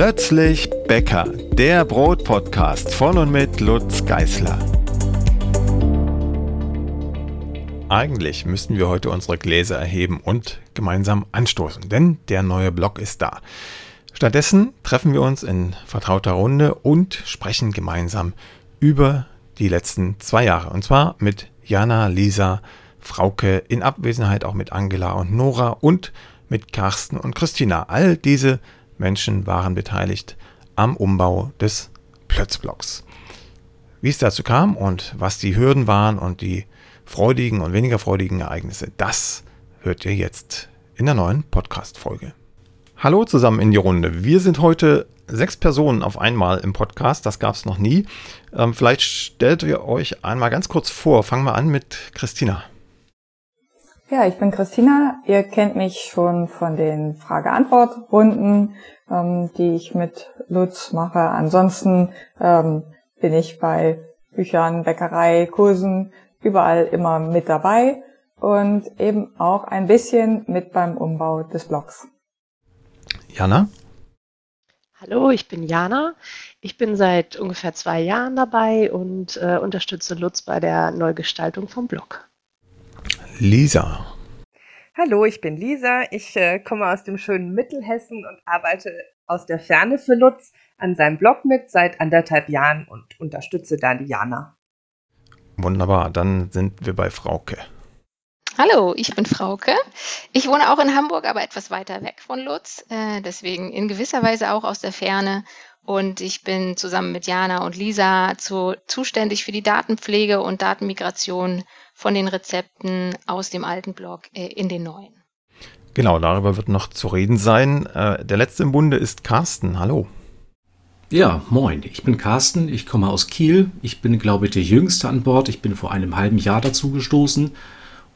Plötzlich Bäcker, der Brotpodcast von und mit Lutz Geißler. Eigentlich müssten wir heute unsere Gläser erheben und gemeinsam anstoßen, denn der neue Blog ist da. Stattdessen treffen wir uns in vertrauter Runde und sprechen gemeinsam über die letzten zwei Jahre. Und zwar mit Jana, Lisa, Frauke, in Abwesenheit auch mit Angela und Nora und mit Carsten und Christina. All diese Menschen waren beteiligt am Umbau des Plötzblocks. Wie es dazu kam und was die Hürden waren und die freudigen und weniger freudigen Ereignisse, das hört ihr jetzt in der neuen Podcast-Folge. Hallo zusammen in die Runde. Wir sind heute sechs Personen auf einmal im Podcast. Das gab es noch nie. Ähm, vielleicht stellt ihr euch einmal ganz kurz vor. Fangen wir an mit Christina. Ja, ich bin Christina. Ihr kennt mich schon von den Frage-Antwort-Runden, ähm, die ich mit Lutz mache. Ansonsten ähm, bin ich bei Büchern, Bäckerei, Kursen, überall immer mit dabei und eben auch ein bisschen mit beim Umbau des Blogs. Jana? Hallo, ich bin Jana. Ich bin seit ungefähr zwei Jahren dabei und äh, unterstütze Lutz bei der Neugestaltung vom Blog. Lisa. Hallo, ich bin Lisa. Ich äh, komme aus dem schönen Mittelhessen und arbeite aus der Ferne für Lutz an seinem Blog mit seit anderthalb Jahren und unterstütze da die Jana. Wunderbar, dann sind wir bei Frauke. Hallo, ich bin Frauke. Ich wohne auch in Hamburg, aber etwas weiter weg von Lutz, äh, deswegen in gewisser Weise auch aus der Ferne. Und ich bin zusammen mit Jana und Lisa zu, zuständig für die Datenpflege und Datenmigration von den Rezepten aus dem alten Blog äh, in den neuen. Genau, darüber wird noch zu reden sein. Äh, der letzte im Bunde ist Carsten. Hallo. Ja, moin. Ich bin Carsten. Ich komme aus Kiel. Ich bin, glaube ich, der Jüngste an Bord. Ich bin vor einem halben Jahr dazu gestoßen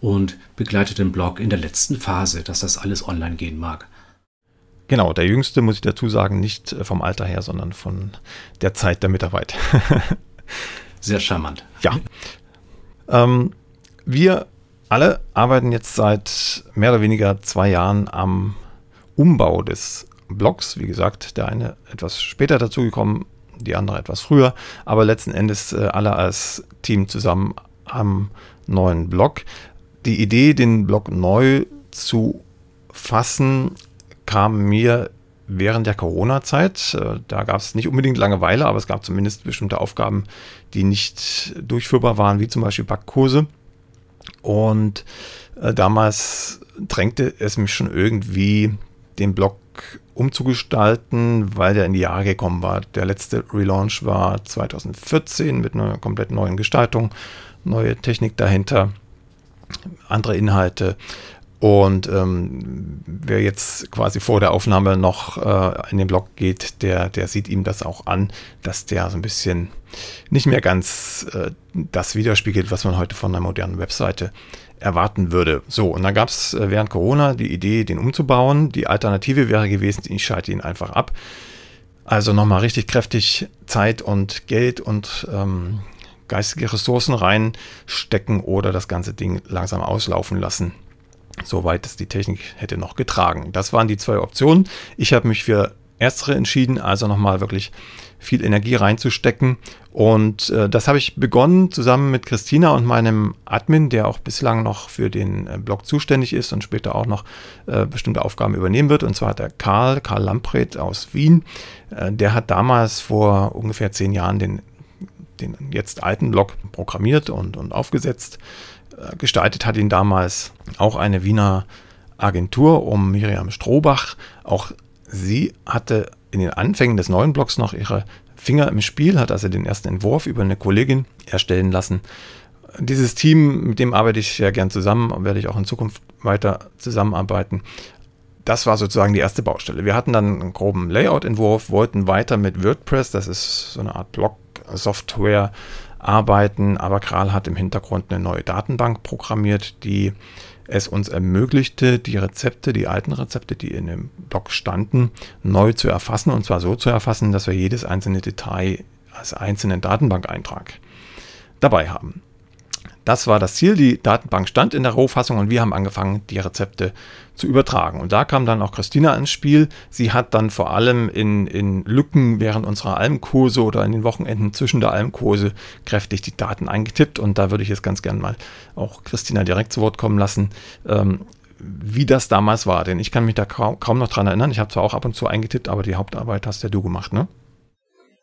und begleite den Blog in der letzten Phase, dass das alles online gehen mag. Genau, der Jüngste muss ich dazu sagen, nicht äh, vom Alter her, sondern von der Zeit der Mitarbeit. Sehr charmant. Ja. Ähm, wir alle arbeiten jetzt seit mehr oder weniger zwei Jahren am Umbau des Blogs. Wie gesagt, der eine etwas später dazugekommen, die andere etwas früher, aber letzten Endes äh, alle als Team zusammen am neuen Blog. Die Idee, den Blog neu zu fassen, kam mir während der Corona-Zeit. Äh, da gab es nicht unbedingt Langeweile, aber es gab zumindest bestimmte Aufgaben, die nicht durchführbar waren, wie zum Beispiel Backkurse. Und äh, damals drängte es mich schon irgendwie, den Blog umzugestalten, weil der in die Jahre gekommen war. Der letzte Relaunch war 2014 mit einer komplett neuen Gestaltung, neue Technik dahinter, andere Inhalte. Und ähm, wer jetzt quasi vor der Aufnahme noch äh, in den Blog geht, der, der sieht ihm das auch an, dass der so ein bisschen nicht mehr ganz äh, das widerspiegelt, was man heute von einer modernen Webseite erwarten würde. So, und dann gab es äh, während Corona die Idee, den umzubauen. Die Alternative wäre gewesen, ich schalte ihn einfach ab. Also nochmal richtig kräftig Zeit und Geld und ähm, geistige Ressourcen reinstecken oder das ganze Ding langsam auslaufen lassen soweit es die Technik hätte noch getragen. Das waren die zwei Optionen. Ich habe mich für erstere entschieden, also nochmal wirklich viel Energie reinzustecken. Und äh, das habe ich begonnen zusammen mit Christina und meinem Admin, der auch bislang noch für den äh, Blog zuständig ist und später auch noch äh, bestimmte Aufgaben übernehmen wird. Und zwar der Karl, Karl Lamprecht aus Wien. Äh, der hat damals vor ungefähr zehn Jahren den, den jetzt alten Blog programmiert und, und aufgesetzt. Gestaltet hat ihn damals auch eine Wiener Agentur um Miriam Strohbach. Auch sie hatte in den Anfängen des neuen Blogs noch ihre Finger im Spiel, hat also den ersten Entwurf über eine Kollegin erstellen lassen. Dieses Team, mit dem arbeite ich sehr gern zusammen und werde ich auch in Zukunft weiter zusammenarbeiten. Das war sozusagen die erste Baustelle. Wir hatten dann einen groben Layout-Entwurf, wollten weiter mit WordPress, das ist so eine Art Blog-Software, arbeiten, aber Kral hat im Hintergrund eine neue Datenbank programmiert, die es uns ermöglichte, die Rezepte, die alten Rezepte, die in dem Blog standen, neu zu erfassen und zwar so zu erfassen, dass wir jedes einzelne Detail als einzelnen Datenbankeintrag dabei haben. Das war das Ziel. Die Datenbank stand in der Rohfassung und wir haben angefangen, die Rezepte zu übertragen. Und da kam dann auch Christina ins Spiel. Sie hat dann vor allem in, in Lücken während unserer Almkurse oder in den Wochenenden zwischen der Almkurse kräftig die Daten eingetippt. Und da würde ich jetzt ganz gerne mal auch Christina direkt zu Wort kommen lassen. Ähm, wie das damals war, denn ich kann mich da kaum, kaum noch dran erinnern. Ich habe zwar auch ab und zu eingetippt, aber die Hauptarbeit hast ja du gemacht, ne?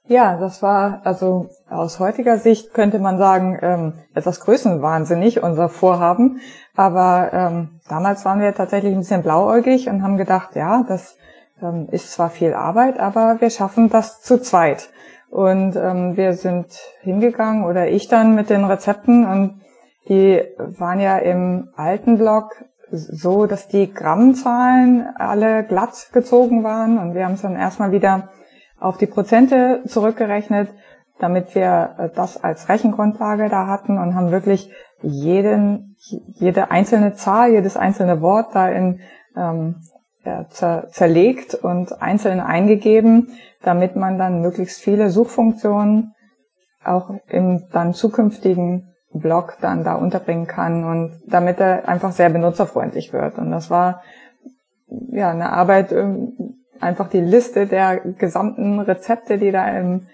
Ja, das war also aus heutiger Sicht könnte man sagen ähm, etwas größenwahnsinnig unser Vorhaben, aber ähm, damals waren wir tatsächlich ein bisschen blauäugig und haben gedacht, ja, das ähm, ist zwar viel Arbeit, aber wir schaffen das zu zweit. Und ähm, wir sind hingegangen oder ich dann mit den Rezepten und die waren ja im alten Blog so, dass die Grammzahlen alle glatt gezogen waren und wir haben es dann erstmal wieder auf die Prozente zurückgerechnet, damit wir äh, das als Rechengrundlage da hatten und haben wirklich jeden, jede einzelne Zahl, jedes einzelne Wort da in ähm, zer zerlegt und einzeln eingegeben, damit man dann möglichst viele Suchfunktionen auch im dann zukünftigen Blog dann da unterbringen kann und damit er einfach sehr benutzerfreundlich wird. Und das war ja eine Arbeit, ähm, einfach die Liste der gesamten Rezepte, die da im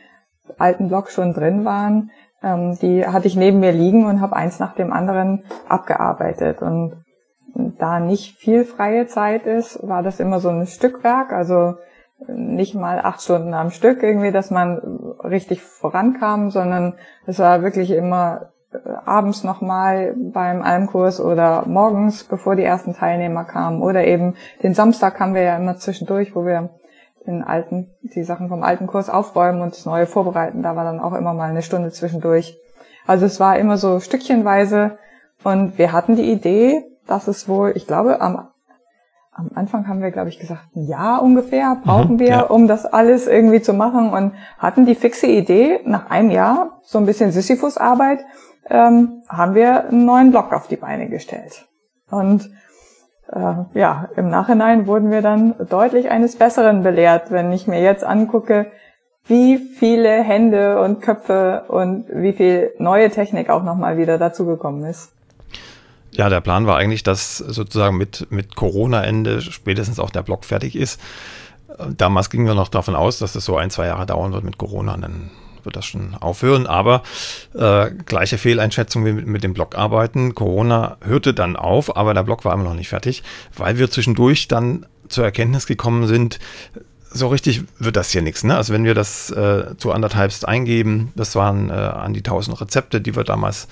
alten Blog schon drin waren, ähm, die hatte ich neben mir liegen und habe eins nach dem anderen abgearbeitet. Und da nicht viel freie Zeit ist, war das immer so ein Stückwerk, also nicht mal acht Stunden am Stück irgendwie, dass man richtig vorankam, sondern es war wirklich immer abends nochmal beim Almkurs oder morgens, bevor die ersten Teilnehmer kamen. Oder eben den Samstag haben wir ja immer zwischendurch, wo wir den alten, die Sachen vom alten Kurs aufräumen und das neue vorbereiten. Da war dann auch immer mal eine Stunde zwischendurch. Also es war immer so stückchenweise und wir hatten die Idee, dass es wohl, ich glaube, am, am Anfang haben wir, glaube ich, gesagt, ein Jahr ungefähr brauchen mhm, wir, ja. um das alles irgendwie zu machen und hatten die fixe Idee, nach einem Jahr, so ein bisschen Sisyphus-Arbeit, ähm, haben wir einen neuen Blog auf die Beine gestellt. Und äh, ja, im Nachhinein wurden wir dann deutlich eines Besseren belehrt, wenn ich mir jetzt angucke, wie viele Hände und Köpfe und wie viel neue Technik auch nochmal wieder dazugekommen ist. Ja, der Plan war eigentlich, dass sozusagen mit, mit Corona-Ende spätestens auch der Blog fertig ist. Damals gingen wir noch davon aus, dass es so ein, zwei Jahre dauern wird mit Corona. Dann wird das schon aufhören. Aber äh, gleiche Fehleinschätzung wie mit, mit dem Blogarbeiten. Corona hörte dann auf, aber der Blog war immer noch nicht fertig, weil wir zwischendurch dann zur Erkenntnis gekommen sind, so richtig wird das hier nichts. Ne? Also wenn wir das äh, zu anderthalbst eingeben, das waren äh, an die 1000 Rezepte, die wir damals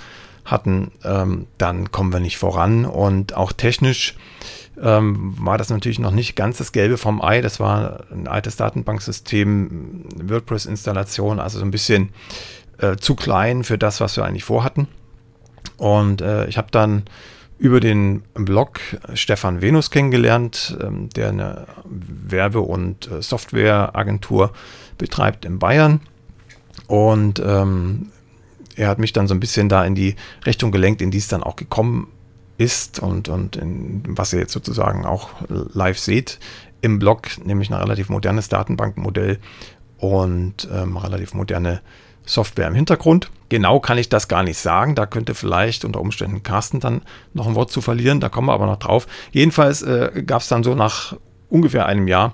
hatten, ähm, dann kommen wir nicht voran. Und auch technisch ähm, war das natürlich noch nicht ganz das Gelbe vom Ei. Das war ein altes Datenbanksystem, WordPress-Installation, also so ein bisschen äh, zu klein für das, was wir eigentlich vorhatten. Und äh, ich habe dann über den Blog Stefan Venus kennengelernt, ähm, der eine Werbe- und äh, Softwareagentur betreibt in Bayern. Und ähm, er hat mich dann so ein bisschen da in die Richtung gelenkt, in die es dann auch gekommen ist und, und in, was ihr jetzt sozusagen auch live seht im Blog, nämlich ein relativ modernes Datenbankmodell und ähm, relativ moderne Software im Hintergrund. Genau kann ich das gar nicht sagen. Da könnte vielleicht unter Umständen Carsten dann noch ein Wort zu verlieren. Da kommen wir aber noch drauf. Jedenfalls äh, gab es dann so nach ungefähr einem Jahr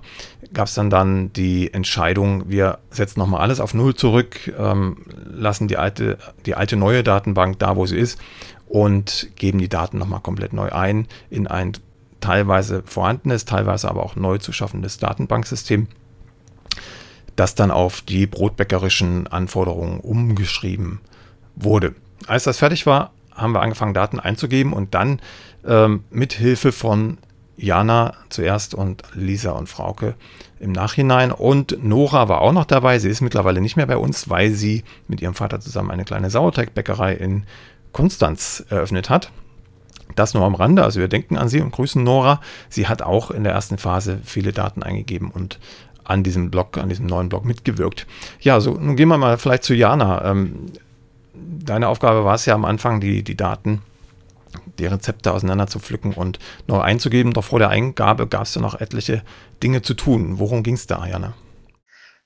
gab es dann dann die Entscheidung, wir setzen nochmal alles auf Null zurück, ähm, lassen die alte, die alte neue Datenbank da, wo sie ist und geben die Daten nochmal komplett neu ein in ein teilweise vorhandenes, teilweise aber auch neu zu schaffendes Datenbanksystem, das dann auf die brotbäckerischen Anforderungen umgeschrieben wurde. Als das fertig war, haben wir angefangen, Daten einzugeben und dann ähm, mit Hilfe von Jana zuerst und Lisa und Frauke im Nachhinein. Und Nora war auch noch dabei. Sie ist mittlerweile nicht mehr bei uns, weil sie mit ihrem Vater zusammen eine kleine Sauerteigbäckerei in Konstanz eröffnet hat. Das nur am Rande, also wir denken an sie und grüßen Nora. Sie hat auch in der ersten Phase viele Daten eingegeben und an diesem Blog, an diesem neuen Blog mitgewirkt. Ja, so nun gehen wir mal vielleicht zu Jana. Ähm, deine Aufgabe war es ja am Anfang, die, die Daten, die Rezepte auseinander zu pflücken und neu einzugeben. Doch vor der Eingabe gab es ja noch etliche Dinge zu tun. Worum ging es da, Jana?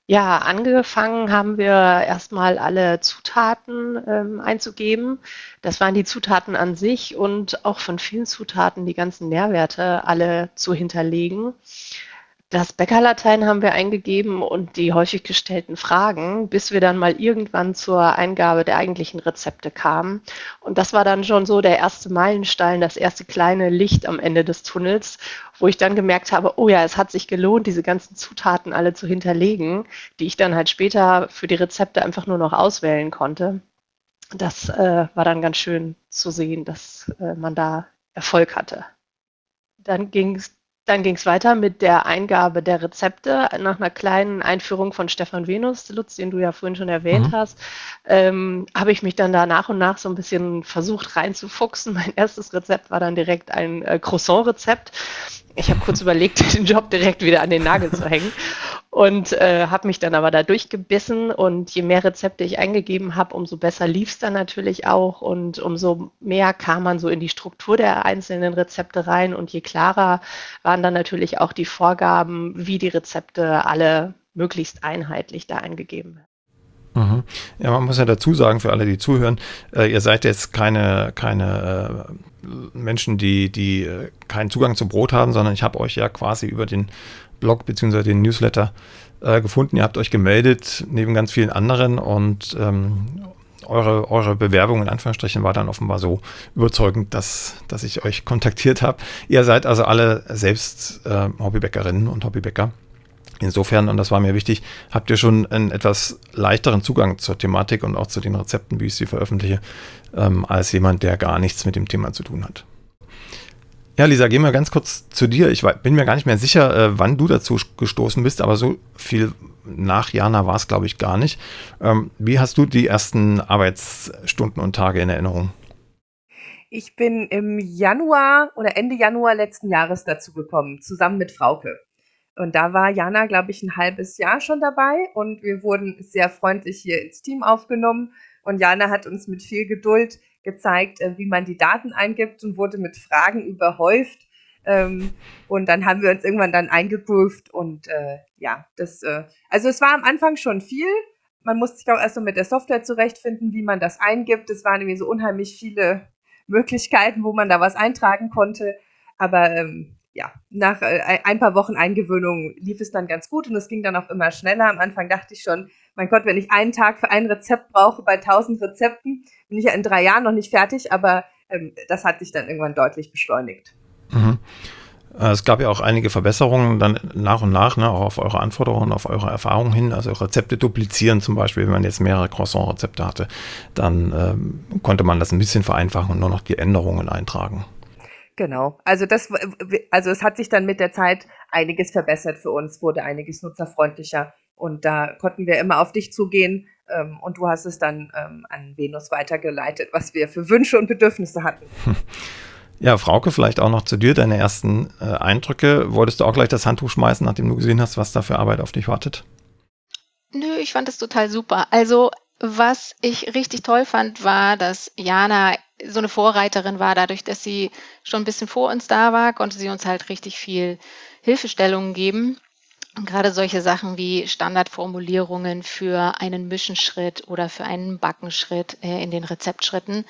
Ja, angefangen haben wir erstmal alle Zutaten ähm, einzugeben. Das waren die Zutaten an sich und auch von vielen Zutaten die ganzen Nährwerte alle zu hinterlegen. Das Bäckerlatein haben wir eingegeben und die häufig gestellten Fragen, bis wir dann mal irgendwann zur Eingabe der eigentlichen Rezepte kamen. Und das war dann schon so der erste Meilenstein, das erste kleine Licht am Ende des Tunnels, wo ich dann gemerkt habe, oh ja, es hat sich gelohnt, diese ganzen Zutaten alle zu hinterlegen, die ich dann halt später für die Rezepte einfach nur noch auswählen konnte. Das äh, war dann ganz schön zu sehen, dass äh, man da Erfolg hatte. Dann ging es dann ging es weiter mit der Eingabe der Rezepte. Nach einer kleinen Einführung von Stefan Venus, Lutz, den du ja vorhin schon erwähnt mhm. hast, ähm, habe ich mich dann da nach und nach so ein bisschen versucht reinzufuchsen. Mein erstes Rezept war dann direkt ein äh, Croissant-Rezept. Ich habe kurz überlegt, den Job direkt wieder an den Nagel zu hängen und äh, habe mich dann aber da durchgebissen und je mehr Rezepte ich eingegeben habe, umso besser lief es dann natürlich auch und umso mehr kam man so in die Struktur der einzelnen Rezepte rein und je klarer waren dann natürlich auch die Vorgaben, wie die Rezepte alle möglichst einheitlich da eingegeben werden. Mhm. Ja, man muss ja dazu sagen, für alle, die zuhören, äh, ihr seid jetzt keine, keine äh, Menschen, die, die äh, keinen Zugang zum Brot haben, sondern ich habe euch ja quasi über den Blog bzw. den Newsletter äh, gefunden. Ihr habt euch gemeldet, neben ganz vielen anderen und ähm, eure, eure Bewerbung in Anführungsstrichen war dann offenbar so überzeugend, dass, dass ich euch kontaktiert habe. Ihr seid also alle selbst äh, Hobbybäckerinnen und Hobbybäcker. Insofern, und das war mir wichtig, habt ihr schon einen etwas leichteren Zugang zur Thematik und auch zu den Rezepten, wie ich sie veröffentliche, ähm, als jemand, der gar nichts mit dem Thema zu tun hat. Ja, Lisa, gehen wir ganz kurz zu dir. Ich bin mir gar nicht mehr sicher, äh, wann du dazu gestoßen bist, aber so viel nach Jana war es, glaube ich, gar nicht. Ähm, wie hast du die ersten Arbeitsstunden und Tage in Erinnerung? Ich bin im Januar oder Ende Januar letzten Jahres dazu gekommen, zusammen mit Frauke. Und da war Jana, glaube ich, ein halbes Jahr schon dabei und wir wurden sehr freundlich hier ins Team aufgenommen. Und Jana hat uns mit viel Geduld gezeigt, äh, wie man die Daten eingibt und wurde mit Fragen überhäuft. Ähm, und dann haben wir uns irgendwann dann eingegroovt und äh, ja, das, äh, also es war am Anfang schon viel. Man musste sich auch erst so mit der Software zurechtfinden, wie man das eingibt. Es waren irgendwie so unheimlich viele Möglichkeiten, wo man da was eintragen konnte. Aber ähm, ja, nach äh, ein paar Wochen Eingewöhnung lief es dann ganz gut und es ging dann auch immer schneller. Am Anfang dachte ich schon, mein Gott, wenn ich einen Tag für ein Rezept brauche bei tausend Rezepten, bin ich ja in drei Jahren noch nicht fertig, aber ähm, das hat sich dann irgendwann deutlich beschleunigt. Mhm. Äh, es gab ja auch einige Verbesserungen dann nach und nach, ne, auch auf eure Anforderungen, auf eure Erfahrungen hin. Also Rezepte duplizieren zum Beispiel, wenn man jetzt mehrere Croissant-Rezepte hatte, dann ähm, konnte man das ein bisschen vereinfachen und nur noch die Änderungen eintragen. Genau. Also das, also es hat sich dann mit der Zeit einiges verbessert für uns, wurde einiges nutzerfreundlicher und da konnten wir immer auf dich zugehen ähm, und du hast es dann ähm, an Venus weitergeleitet, was wir für Wünsche und Bedürfnisse hatten. Ja, Frauke, vielleicht auch noch zu dir, deine ersten äh, Eindrücke. Wolltest du auch gleich das Handtuch schmeißen, nachdem du gesehen hast, was da für Arbeit auf dich wartet? Nö, ich fand es total super. Also was ich richtig toll fand, war, dass Jana so eine Vorreiterin war. Dadurch, dass sie schon ein bisschen vor uns da war, konnte sie uns halt richtig viel Hilfestellungen geben. Und gerade solche Sachen wie Standardformulierungen für einen Mischenschritt oder für einen Backenschritt äh, in den Rezeptschritten,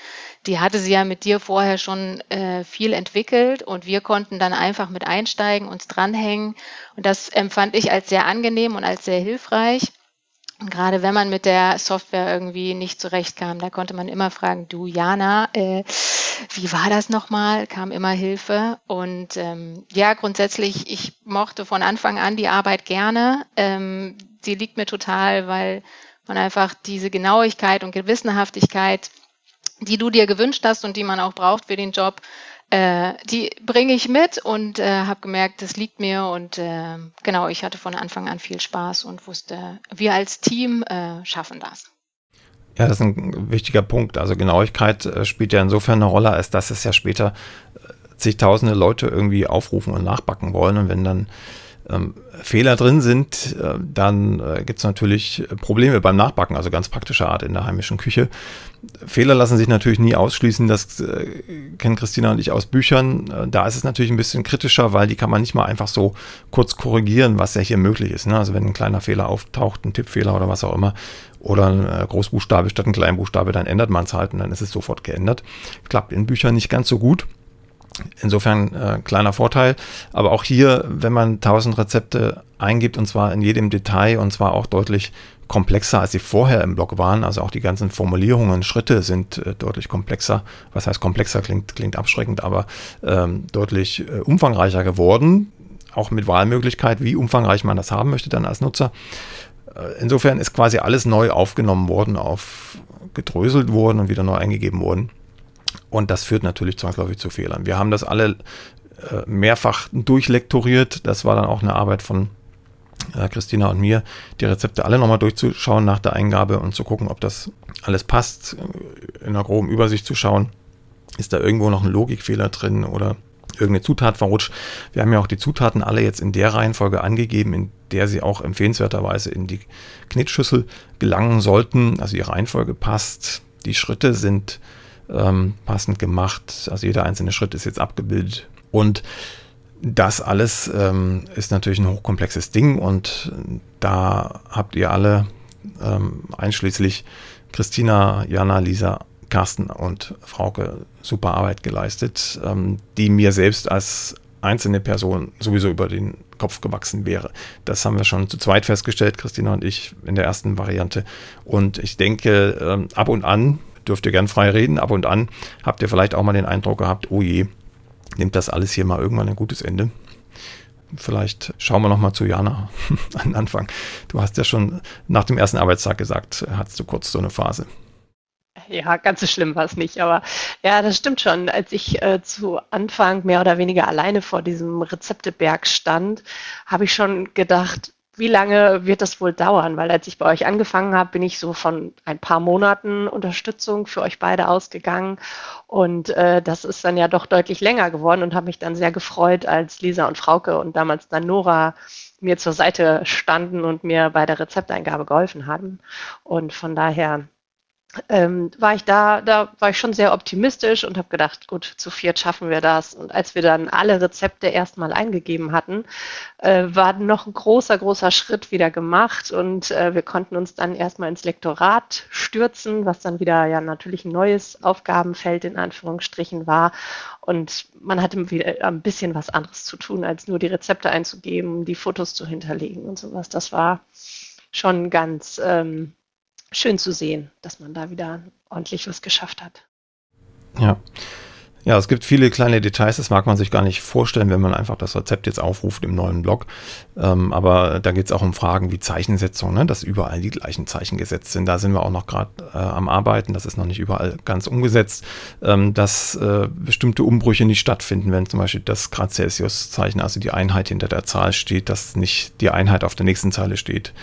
die hatte sie ja mit dir vorher schon äh, viel entwickelt und wir konnten dann einfach mit einsteigen, uns dranhängen. Und das empfand ich als sehr angenehm und als sehr hilfreich. Und gerade wenn man mit der Software irgendwie nicht zurechtkam, da konnte man immer fragen, du Jana, äh, wie war das nochmal? Kam immer Hilfe. Und ähm, ja, grundsätzlich, ich mochte von Anfang an die Arbeit gerne. Ähm, die liegt mir total, weil man einfach diese Genauigkeit und Gewissenhaftigkeit, die du dir gewünscht hast und die man auch braucht für den Job, äh, die bringe ich mit und äh, habe gemerkt, das liegt mir und äh, genau, ich hatte von Anfang an viel Spaß und wusste, wir als Team äh, schaffen das. Ja, das ist ein wichtiger Punkt. Also Genauigkeit äh, spielt ja insofern eine Rolle, als dass es ja später zigtausende Leute irgendwie aufrufen und nachbacken wollen und wenn dann ähm, Fehler drin sind, äh, dann äh, gibt es natürlich Probleme beim Nachbacken, also ganz praktischer Art in der heimischen Küche. Fehler lassen sich natürlich nie ausschließen, das äh, kennen Christina und ich aus Büchern. Äh, da ist es natürlich ein bisschen kritischer, weil die kann man nicht mal einfach so kurz korrigieren, was ja hier möglich ist. Ne? Also wenn ein kleiner Fehler auftaucht, ein Tippfehler oder was auch immer, oder ein äh, Großbuchstabe statt ein Kleinbuchstabe, dann ändert man es halt und dann ist es sofort geändert. Klappt in Büchern nicht ganz so gut. Insofern äh, kleiner Vorteil. Aber auch hier, wenn man 1000 Rezepte eingibt und zwar in jedem Detail und zwar auch deutlich komplexer, als sie vorher im Blog waren. Also auch die ganzen Formulierungen, Schritte sind äh, deutlich komplexer. Was heißt komplexer? Klingt, klingt abschreckend, aber ähm, deutlich äh, umfangreicher geworden. Auch mit Wahlmöglichkeit, wie umfangreich man das haben möchte dann als Nutzer. Äh, insofern ist quasi alles neu aufgenommen worden, auf gedröselt worden und wieder neu eingegeben worden. Und das führt natürlich zwangsläufig zu Fehlern. Wir haben das alle äh, mehrfach durchlektoriert. Das war dann auch eine Arbeit von äh, Christina und mir, die Rezepte alle nochmal durchzuschauen nach der Eingabe und zu gucken, ob das alles passt, in einer groben Übersicht zu schauen. Ist da irgendwo noch ein Logikfehler drin oder irgendeine Zutat verrutscht? Wir haben ja auch die Zutaten alle jetzt in der Reihenfolge angegeben, in der sie auch empfehlenswerterweise in die Knetschüssel gelangen sollten. Also die Reihenfolge passt. Die Schritte sind ähm, passend gemacht. Also jeder einzelne Schritt ist jetzt abgebildet. Und das alles ähm, ist natürlich ein hochkomplexes Ding und da habt ihr alle, ähm, einschließlich Christina, Jana, Lisa, Carsten und Frauke, super Arbeit geleistet, ähm, die mir selbst als einzelne Person sowieso über den Kopf gewachsen wäre. Das haben wir schon zu zweit festgestellt, Christina und ich, in der ersten Variante. Und ich denke, ähm, ab und an, dürft ihr gern frei reden, ab und an habt ihr vielleicht auch mal den Eindruck gehabt, oh je, nimmt das alles hier mal irgendwann ein gutes Ende. Vielleicht schauen wir noch mal zu Jana an Anfang. Du hast ja schon nach dem ersten Arbeitstag gesagt, hattest du kurz so eine Phase. Ja, ganz so schlimm war es nicht, aber ja, das stimmt schon. Als ich äh, zu Anfang mehr oder weniger alleine vor diesem Rezepteberg stand, habe ich schon gedacht, wie lange wird das wohl dauern? Weil als ich bei euch angefangen habe, bin ich so von ein paar Monaten Unterstützung für euch beide ausgegangen. Und äh, das ist dann ja doch deutlich länger geworden und habe mich dann sehr gefreut, als Lisa und Frauke und damals dann Nora mir zur Seite standen und mir bei der Rezepteingabe geholfen haben. Und von daher ähm, war ich da, da war ich schon sehr optimistisch und habe gedacht, gut, zu viert schaffen wir das. Und als wir dann alle Rezepte erstmal eingegeben hatten, äh, war noch ein großer, großer Schritt wieder gemacht und äh, wir konnten uns dann erstmal ins Lektorat stürzen, was dann wieder ja natürlich ein neues Aufgabenfeld in Anführungsstrichen war. Und man hatte wieder ein bisschen was anderes zu tun, als nur die Rezepte einzugeben, die Fotos zu hinterlegen und sowas. Das war schon ganz ähm, schön zu sehen, dass man da wieder ordentlich was geschafft hat. Ja. Ja, es gibt viele kleine Details, das mag man sich gar nicht vorstellen, wenn man einfach das Rezept jetzt aufruft im neuen Blog. Ähm, aber da geht es auch um Fragen wie Zeichensetzung, ne? dass überall die gleichen Zeichen gesetzt sind. Da sind wir auch noch gerade äh, am Arbeiten, das ist noch nicht überall ganz umgesetzt, ähm, dass äh, bestimmte Umbrüche nicht stattfinden, wenn zum Beispiel das Grad Celsius-Zeichen, also die Einheit hinter der Zahl steht, dass nicht die Einheit auf der nächsten Zeile steht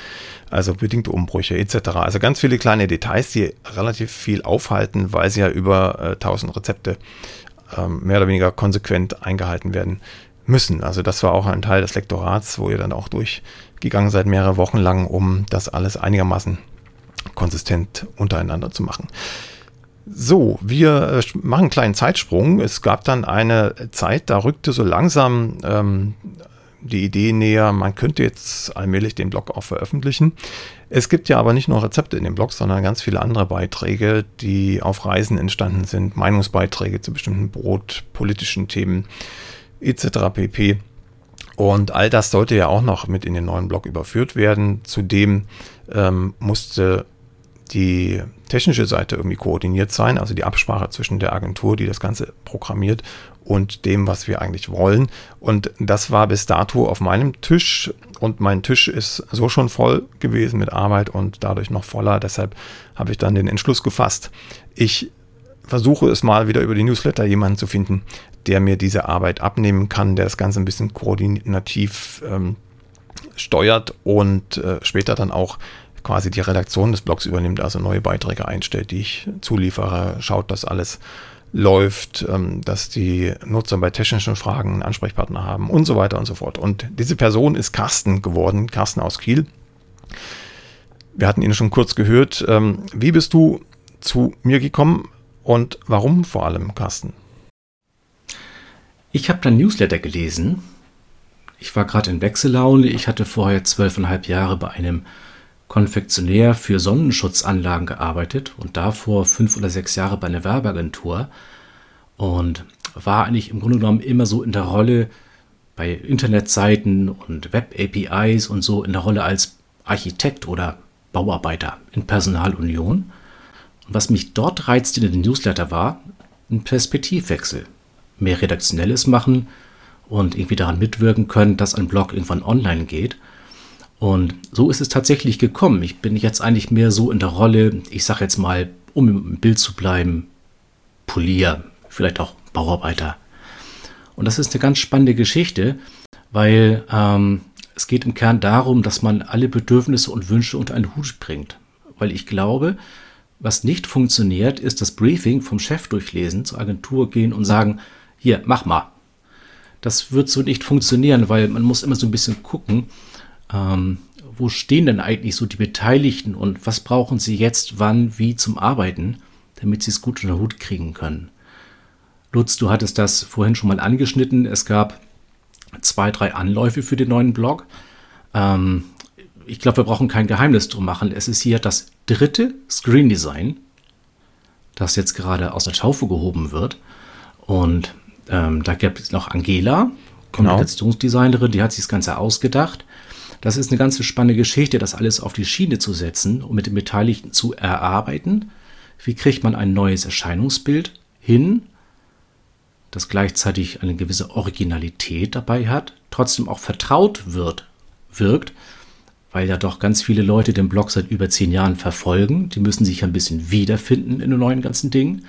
also bedingte Umbrüche etc. Also ganz viele kleine Details, die relativ viel aufhalten, weil sie ja über äh, 1000 Rezepte ähm, mehr oder weniger konsequent eingehalten werden müssen. Also das war auch ein Teil des Lektorats, wo ihr dann auch durchgegangen seid, mehrere Wochen lang, um das alles einigermaßen konsistent untereinander zu machen. So, wir äh, machen einen kleinen Zeitsprung. Es gab dann eine Zeit, da rückte so langsam ähm, die Idee näher, man könnte jetzt allmählich den Blog auch veröffentlichen. Es gibt ja aber nicht nur Rezepte in dem Blog, sondern ganz viele andere Beiträge, die auf Reisen entstanden sind, Meinungsbeiträge zu bestimmten Brot, politischen Themen etc. pp. Und all das sollte ja auch noch mit in den neuen Blog überführt werden. Zudem ähm, musste die technische Seite irgendwie koordiniert sein, also die Absprache zwischen der Agentur, die das Ganze programmiert, und dem, was wir eigentlich wollen. Und das war bis dato auf meinem Tisch und mein Tisch ist so schon voll gewesen mit Arbeit und dadurch noch voller. Deshalb habe ich dann den Entschluss gefasst. Ich versuche es mal wieder über die Newsletter jemanden zu finden, der mir diese Arbeit abnehmen kann, der das Ganze ein bisschen koordinativ ähm, steuert und äh, später dann auch quasi die Redaktion des Blogs übernimmt, also neue Beiträge einstellt, die ich zuliefere, schaut, dass alles läuft, ähm, dass die Nutzer bei technischen Fragen einen Ansprechpartner haben und so weiter und so fort. Und diese Person ist Carsten geworden, Carsten aus Kiel. Wir hatten ihn schon kurz gehört. Ähm, wie bist du zu mir gekommen und warum vor allem, Carsten? Ich habe dein Newsletter gelesen. Ich war gerade in Wechsellaune. Ich hatte vorher zwölfeinhalb Jahre bei einem Konfektionär für Sonnenschutzanlagen gearbeitet und davor fünf oder sechs Jahre bei einer Werbeagentur und war eigentlich im Grunde genommen immer so in der Rolle bei Internetseiten und Web-APIs und so in der Rolle als Architekt oder Bauarbeiter in Personalunion. Und was mich dort reizte in den Newsletter war ein Perspektivwechsel. Mehr Redaktionelles machen und irgendwie daran mitwirken können, dass ein Blog irgendwann online geht – und so ist es tatsächlich gekommen. Ich bin jetzt eigentlich mehr so in der Rolle, ich sage jetzt mal, um im Bild zu bleiben, Polier, vielleicht auch Bauarbeiter. Und das ist eine ganz spannende Geschichte, weil ähm, es geht im Kern darum, dass man alle Bedürfnisse und Wünsche unter einen Hut bringt. Weil ich glaube, was nicht funktioniert, ist das Briefing vom Chef durchlesen, zur Agentur gehen und sagen, hier, mach mal. Das wird so nicht funktionieren, weil man muss immer so ein bisschen gucken, ähm, wo stehen denn eigentlich so die Beteiligten und was brauchen sie jetzt, wann, wie zum Arbeiten, damit sie es gut unter den Hut kriegen können. Lutz, du hattest das vorhin schon mal angeschnitten. Es gab zwei, drei Anläufe für den neuen Blog. Ähm, ich glaube, wir brauchen kein Geheimnis drum machen. Es ist hier das dritte Screen Design, das jetzt gerade aus der Taufe gehoben wird. Und ähm, da gibt es noch Angela, genau. Kommunikationsdesignerin, die hat sich das Ganze ausgedacht. Das ist eine ganz spannende Geschichte, das alles auf die Schiene zu setzen und mit den Beteiligten zu erarbeiten. Wie kriegt man ein neues Erscheinungsbild hin, das gleichzeitig eine gewisse Originalität dabei hat, trotzdem auch vertraut wird, wirkt, weil ja doch ganz viele Leute den Blog seit über zehn Jahren verfolgen. Die müssen sich ein bisschen wiederfinden in den neuen ganzen Dingen.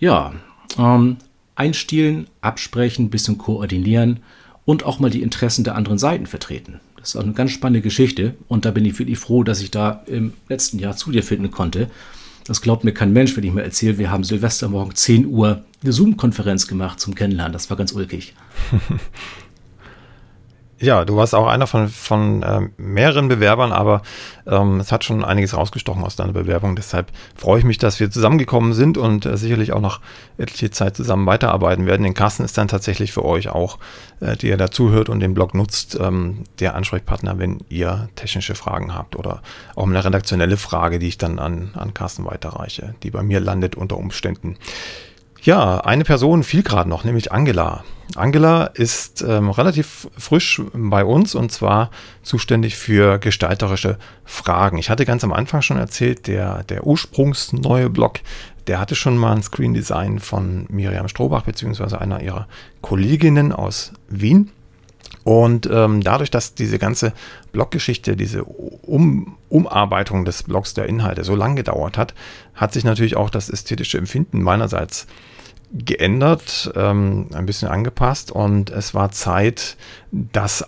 Ja, ähm, einstielen, absprechen, ein bisschen koordinieren und auch mal die Interessen der anderen Seiten vertreten. Das ist auch eine ganz spannende Geschichte und da bin ich wirklich froh, dass ich da im letzten Jahr zu dir finden konnte. Das glaubt mir kein Mensch, wenn ich mir erzähle, wir haben Silvestermorgen 10 Uhr eine Zoom-Konferenz gemacht zum Kennenlernen. Das war ganz ulkig. Ja, du warst auch einer von, von äh, mehreren Bewerbern, aber ähm, es hat schon einiges rausgestochen aus deiner Bewerbung. Deshalb freue ich mich, dass wir zusammengekommen sind und äh, sicherlich auch noch etliche Zeit zusammen weiterarbeiten werden. Den Carsten ist dann tatsächlich für euch auch, äh, die ihr dazuhört und den Blog nutzt, ähm, der Ansprechpartner, wenn ihr technische Fragen habt oder auch eine redaktionelle Frage, die ich dann an, an Carsten weiterreiche, die bei mir landet unter Umständen. Ja, eine Person fiel gerade noch, nämlich Angela. Angela ist ähm, relativ frisch bei uns und zwar zuständig für gestalterische Fragen. Ich hatte ganz am Anfang schon erzählt, der, der ursprungsneue Blog, der hatte schon mal ein Screen Design von Miriam Strohbach beziehungsweise einer ihrer Kolleginnen aus Wien. Und ähm, dadurch, dass diese ganze Bloggeschichte, diese um Umarbeitung des Blogs der Inhalte so lang gedauert hat, hat sich natürlich auch das ästhetische Empfinden meinerseits geändert, ähm, ein bisschen angepasst und es war Zeit, das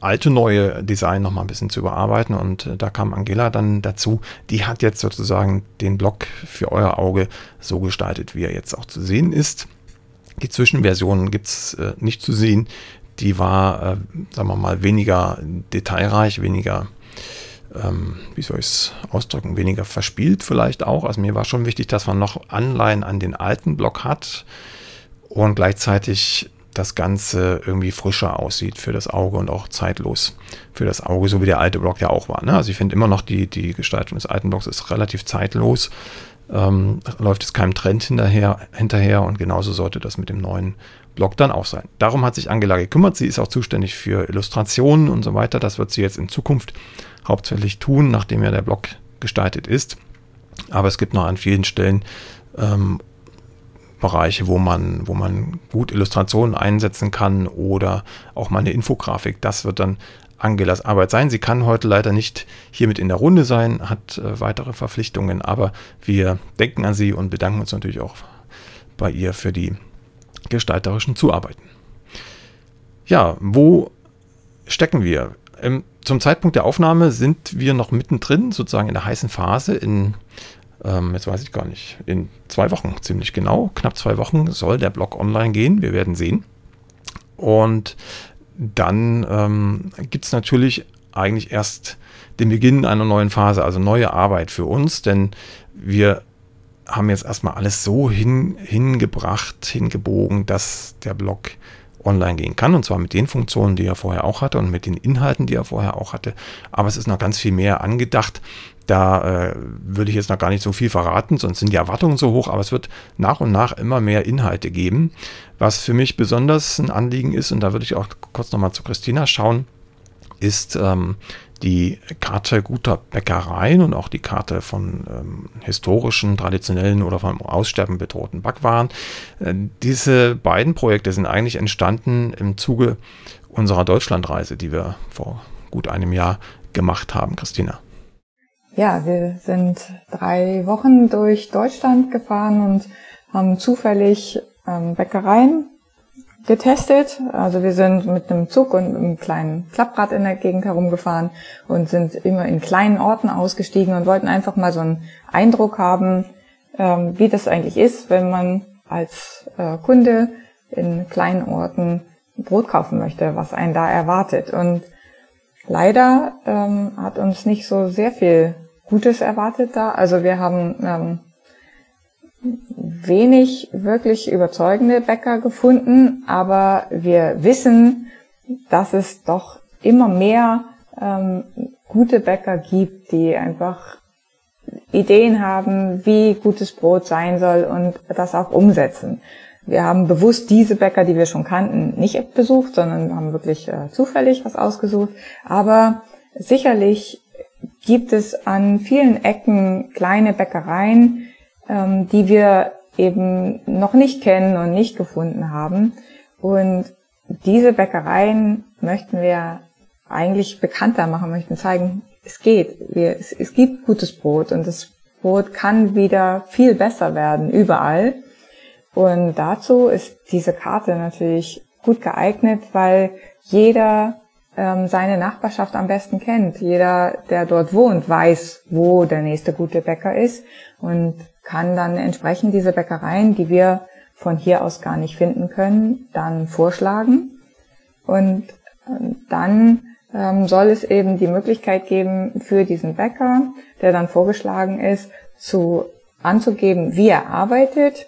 alte neue Design noch mal ein bisschen zu überarbeiten und äh, da kam Angela dann dazu. Die hat jetzt sozusagen den Blog für euer Auge so gestaltet, wie er jetzt auch zu sehen ist. Die Zwischenversion gibt es äh, nicht zu sehen. Die war, äh, sagen wir mal, weniger detailreich, weniger ähm, wie soll ich es ausdrücken, weniger verspielt vielleicht auch. Also mir war schon wichtig, dass man noch Anleihen an den alten Block hat und gleichzeitig das Ganze irgendwie frischer aussieht für das Auge und auch zeitlos für das Auge, so wie der alte Block ja auch war. Ne? Also ich finde immer noch, die, die Gestaltung des alten Blocks ist relativ zeitlos. Ähm, läuft es keinem Trend hinterher, hinterher und genauso sollte das mit dem neuen Blog dann auch sein. Darum hat sich Angela gekümmert. Sie ist auch zuständig für Illustrationen und so weiter. Das wird sie jetzt in Zukunft hauptsächlich tun, nachdem ja der Blog gestaltet ist. Aber es gibt noch an vielen Stellen ähm, Bereiche, wo man, wo man gut Illustrationen einsetzen kann oder auch mal eine Infografik. Das wird dann Angelas Arbeit sein. Sie kann heute leider nicht hier mit in der Runde sein, hat äh, weitere Verpflichtungen, aber wir denken an sie und bedanken uns natürlich auch bei ihr für die gestalterischen Zuarbeiten. Ja, wo stecken wir? Ähm, zum Zeitpunkt der Aufnahme sind wir noch mittendrin, sozusagen in der heißen Phase, in ähm, jetzt weiß ich gar nicht, in zwei Wochen ziemlich genau, knapp zwei Wochen soll der Blog online gehen. Wir werden sehen. Und dann ähm, gibt es natürlich eigentlich erst den Beginn einer neuen Phase, also neue Arbeit für uns, denn wir haben jetzt erstmal alles so hin, hingebracht, hingebogen, dass der Blog online gehen kann und zwar mit den Funktionen, die er vorher auch hatte und mit den Inhalten, die er vorher auch hatte. Aber es ist noch ganz viel mehr angedacht. Da äh, würde ich jetzt noch gar nicht so viel verraten, sonst sind die Erwartungen so hoch, aber es wird nach und nach immer mehr Inhalte geben. Was für mich besonders ein Anliegen ist, und da würde ich auch kurz nochmal zu Christina schauen, ist ähm, die Karte guter Bäckereien und auch die Karte von ähm, historischen, traditionellen oder vom Aussterben bedrohten Backwaren. Äh, diese beiden Projekte sind eigentlich entstanden im Zuge unserer Deutschlandreise, die wir vor gut einem Jahr gemacht haben. Christina. Ja, wir sind drei Wochen durch Deutschland gefahren und haben zufällig ähm, Bäckereien getestet. Also wir sind mit einem Zug und einem kleinen Klapprad in der Gegend herumgefahren und sind immer in kleinen Orten ausgestiegen und wollten einfach mal so einen Eindruck haben, ähm, wie das eigentlich ist, wenn man als äh, Kunde in kleinen Orten Brot kaufen möchte, was einen da erwartet. Und leider ähm, hat uns nicht so sehr viel Gutes erwartet da. Also wir haben ähm, wenig wirklich überzeugende Bäcker gefunden, aber wir wissen, dass es doch immer mehr ähm, gute Bäcker gibt, die einfach Ideen haben, wie gutes Brot sein soll und das auch umsetzen. Wir haben bewusst diese Bäcker, die wir schon kannten, nicht besucht, sondern haben wirklich äh, zufällig was ausgesucht. Aber sicherlich gibt es an vielen Ecken kleine Bäckereien, ähm, die wir eben noch nicht kennen und nicht gefunden haben. Und diese Bäckereien möchten wir eigentlich bekannter machen, möchten zeigen, es geht. Wir, es, es gibt gutes Brot und das Brot kann wieder viel besser werden, überall. Und dazu ist diese Karte natürlich gut geeignet, weil jeder ähm, seine Nachbarschaft am besten kennt. Jeder, der dort wohnt, weiß, wo der nächste gute Bäcker ist und kann dann entsprechend diese Bäckereien, die wir von hier aus gar nicht finden können, dann vorschlagen. Und ähm, dann ähm, soll es eben die Möglichkeit geben für diesen Bäcker, der dann vorgeschlagen ist, zu anzugeben, wie er arbeitet.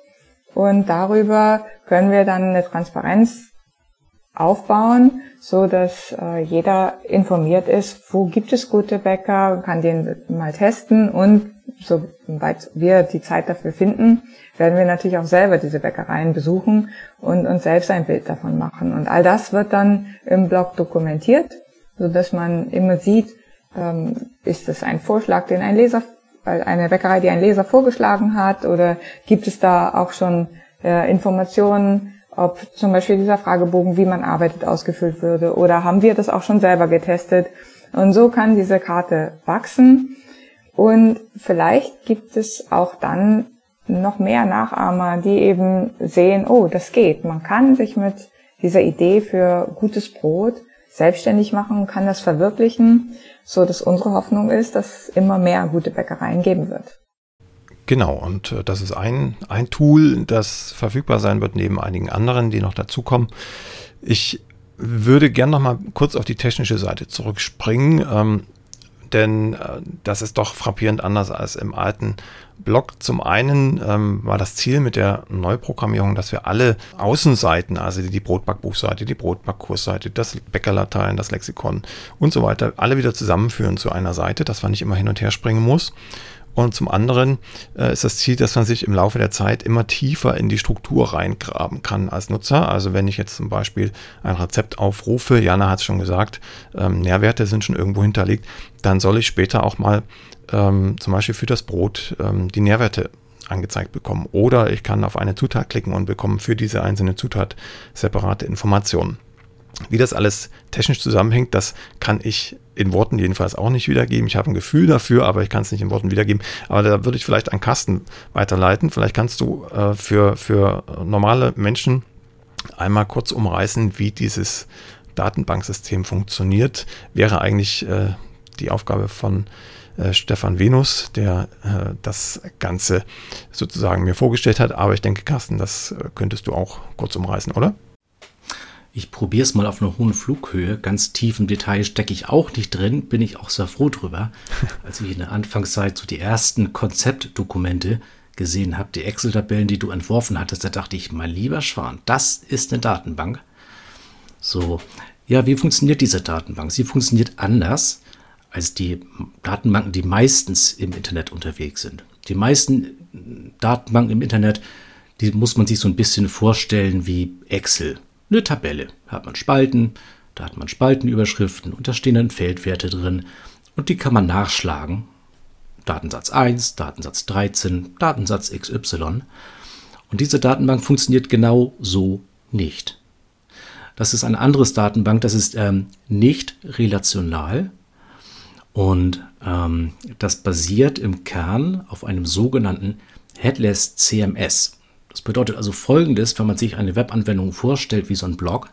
Und darüber können wir dann eine Transparenz aufbauen, so dass äh, jeder informiert ist, wo gibt es gute Bäcker, kann den mal testen und sobald wir die Zeit dafür finden, werden wir natürlich auch selber diese Bäckereien besuchen und uns selbst ein Bild davon machen. Und all das wird dann im Blog dokumentiert, so dass man immer sieht, ähm, ist es ein Vorschlag, den ein Leser, eine Bäckerei, die ein Leser vorgeschlagen hat, oder gibt es da auch schon äh, Informationen, ob zum Beispiel dieser Fragebogen, wie man arbeitet, ausgefüllt würde, oder haben wir das auch schon selber getestet? Und so kann diese Karte wachsen und vielleicht gibt es auch dann noch mehr Nachahmer, die eben sehen, oh, das geht. Man kann sich mit dieser Idee für gutes Brot selbstständig machen, kann das verwirklichen, so dass unsere Hoffnung ist, dass es immer mehr gute Bäckereien geben wird. Genau, und äh, das ist ein, ein Tool, das verfügbar sein wird, neben einigen anderen, die noch dazukommen. Ich würde gern noch mal kurz auf die technische Seite zurückspringen. Denn äh, das ist doch frappierend anders als im alten Blog. Zum einen ähm, war das Ziel mit der Neuprogrammierung, dass wir alle Außenseiten, also die Brotbackbuchseite, die Brotbackkursseite, das Bäckerlatein, das Lexikon und so weiter, alle wieder zusammenführen zu einer Seite, dass man nicht immer hin und her springen muss. Und zum anderen äh, ist das Ziel, dass man sich im Laufe der Zeit immer tiefer in die Struktur reingraben kann als Nutzer. Also wenn ich jetzt zum Beispiel ein Rezept aufrufe, Jana hat es schon gesagt, ähm, Nährwerte sind schon irgendwo hinterlegt, dann soll ich später auch mal ähm, zum Beispiel für das Brot ähm, die Nährwerte angezeigt bekommen. Oder ich kann auf eine Zutat klicken und bekomme für diese einzelne Zutat separate Informationen. Wie das alles technisch zusammenhängt, das kann ich in Worten jedenfalls auch nicht wiedergeben. Ich habe ein Gefühl dafür, aber ich kann es nicht in Worten wiedergeben. Aber da würde ich vielleicht an Carsten weiterleiten. Vielleicht kannst du äh, für, für normale Menschen einmal kurz umreißen, wie dieses Datenbanksystem funktioniert. Wäre eigentlich äh, die Aufgabe von äh, Stefan Venus, der äh, das Ganze sozusagen mir vorgestellt hat. Aber ich denke, Carsten, das äh, könntest du auch kurz umreißen, oder? Ich probiere es mal auf einer hohen Flughöhe. Ganz tief im Detail stecke ich auch nicht drin, bin ich auch sehr froh drüber. Als ich in der Anfangszeit so die ersten Konzeptdokumente gesehen habe, die Excel-Tabellen, die du entworfen hattest, da dachte ich, mein lieber Schwan, das ist eine Datenbank. So, ja, wie funktioniert diese Datenbank? Sie funktioniert anders als die Datenbanken, die meistens im Internet unterwegs sind. Die meisten Datenbanken im Internet, die muss man sich so ein bisschen vorstellen wie Excel. Eine Tabelle. Da hat man Spalten, da hat man Spaltenüberschriften und da stehen dann Feldwerte drin und die kann man nachschlagen. Datensatz 1, Datensatz 13, Datensatz XY. Und diese Datenbank funktioniert genau so nicht. Das ist eine anderes Datenbank, das ist ähm, nicht relational, und ähm, das basiert im Kern auf einem sogenannten Headless CMS. Das bedeutet also folgendes, wenn man sich eine Webanwendung vorstellt wie so ein Blog,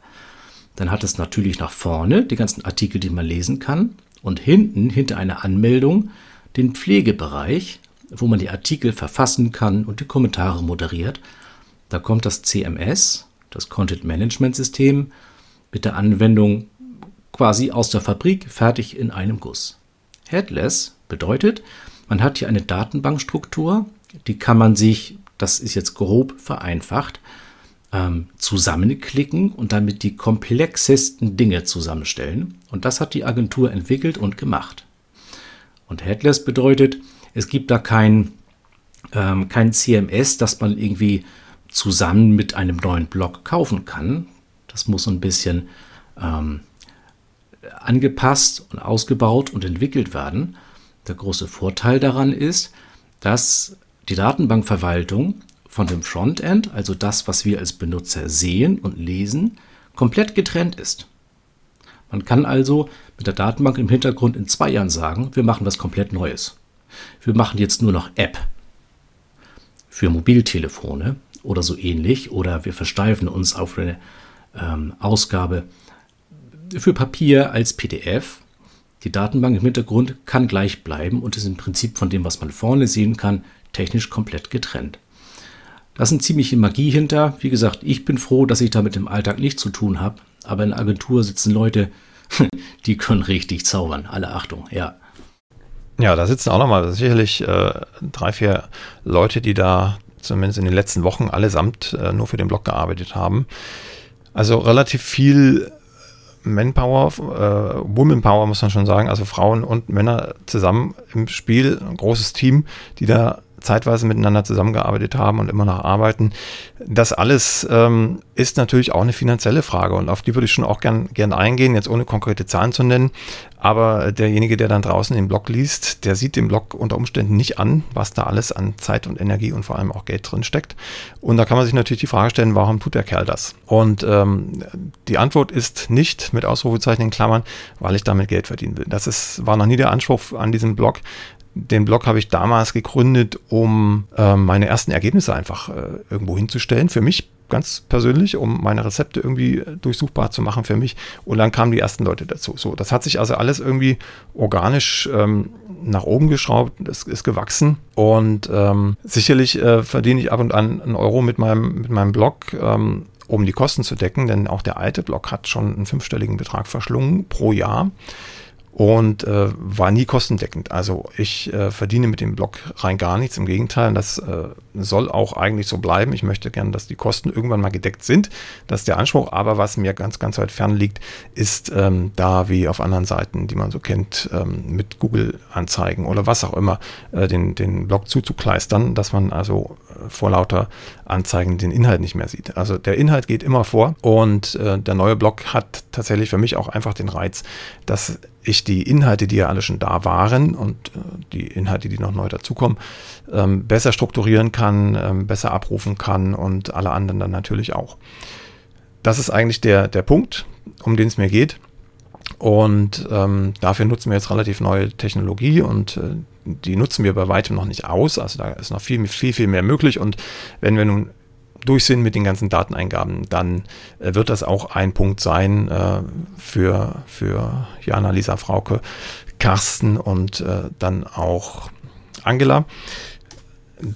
dann hat es natürlich nach vorne die ganzen Artikel, die man lesen kann und hinten, hinter einer Anmeldung, den Pflegebereich, wo man die Artikel verfassen kann und die Kommentare moderiert. Da kommt das CMS, das Content Management System, mit der Anwendung quasi aus der Fabrik fertig in einem Guss. Headless bedeutet, man hat hier eine Datenbankstruktur, die kann man sich, das ist jetzt grob vereinfacht, ähm, zusammenklicken und damit die komplexesten Dinge zusammenstellen. Und das hat die Agentur entwickelt und gemacht. Und Headless bedeutet, es gibt da kein, ähm, kein CMS, das man irgendwie zusammen mit einem neuen Blog kaufen kann. Das muss ein bisschen ähm, angepasst und ausgebaut und entwickelt werden. Der große Vorteil daran ist, dass die Datenbankverwaltung von dem Frontend, also das, was wir als Benutzer sehen und lesen, komplett getrennt ist. Man kann also mit der Datenbank im Hintergrund in zwei Jahren sagen, wir machen was komplett Neues. Wir machen jetzt nur noch App für Mobiltelefone oder so ähnlich oder wir versteifen uns auf eine ähm, Ausgabe für Papier als PDF. Die Datenbank im Hintergrund kann gleich bleiben und ist im Prinzip von dem, was man vorne sehen kann, technisch komplett getrennt. Da ist eine ziemliche Magie hinter. Wie gesagt, ich bin froh, dass ich damit im Alltag nichts zu tun habe. Aber in der Agentur sitzen Leute, die können richtig zaubern. Alle Achtung, ja. Ja, da sitzen auch nochmal sicherlich äh, drei, vier Leute, die da zumindest in den letzten Wochen allesamt äh, nur für den Blog gearbeitet haben. Also relativ viel Manpower, äh, Womanpower muss man schon sagen, also Frauen und Männer zusammen im Spiel, ein großes Team, die da zeitweise miteinander zusammengearbeitet haben und immer noch arbeiten. Das alles ähm, ist natürlich auch eine finanzielle Frage und auf die würde ich schon auch gern, gern eingehen, jetzt ohne konkrete Zahlen zu nennen. Aber derjenige, der dann draußen den Blog liest, der sieht den Blog unter Umständen nicht an, was da alles an Zeit und Energie und vor allem auch Geld drin steckt. Und da kann man sich natürlich die Frage stellen, warum tut der Kerl das? Und ähm, die Antwort ist nicht mit Ausrufezeichen in Klammern, weil ich damit Geld verdienen will. Das ist, war noch nie der Anspruch an diesem Blog den Blog habe ich damals gegründet, um äh, meine ersten Ergebnisse einfach äh, irgendwo hinzustellen. Für mich ganz persönlich, um meine Rezepte irgendwie durchsuchbar zu machen für mich. Und dann kamen die ersten Leute dazu. So, das hat sich also alles irgendwie organisch ähm, nach oben geschraubt, es ist gewachsen. Und ähm, sicherlich äh, verdiene ich ab und an einen Euro mit meinem, mit meinem Blog. Ähm, um die Kosten zu decken, denn auch der alte Blog hat schon einen fünfstelligen Betrag verschlungen pro Jahr und äh, war nie kostendeckend. Also ich äh, verdiene mit dem Blog rein gar nichts. Im Gegenteil, das äh, soll auch eigentlich so bleiben. Ich möchte gerne, dass die Kosten irgendwann mal gedeckt sind. Das ist der Anspruch. Aber was mir ganz, ganz weit fern liegt, ist ähm, da wie auf anderen Seiten, die man so kennt, ähm, mit Google-Anzeigen oder was auch immer, äh, den, den Blog zuzukleistern, dass man also vor lauter Anzeigen den Inhalt nicht mehr sieht. Also der Inhalt geht immer vor und äh, der neue Blog hat tatsächlich für mich auch einfach den Reiz, dass ich die Inhalte, die ja alle schon da waren und äh, die Inhalte, die noch neu dazukommen, ähm, besser strukturieren kann, ähm, besser abrufen kann und alle anderen dann natürlich auch. Das ist eigentlich der, der Punkt, um den es mir geht. Und ähm, dafür nutzen wir jetzt relativ neue Technologie und äh, die nutzen wir bei weitem noch nicht aus. Also da ist noch viel, viel, viel mehr möglich. Und wenn wir nun durch sind mit den ganzen Dateneingaben, dann äh, wird das auch ein Punkt sein äh, für, für Jana Lisa Frauke, Carsten und äh, dann auch Angela,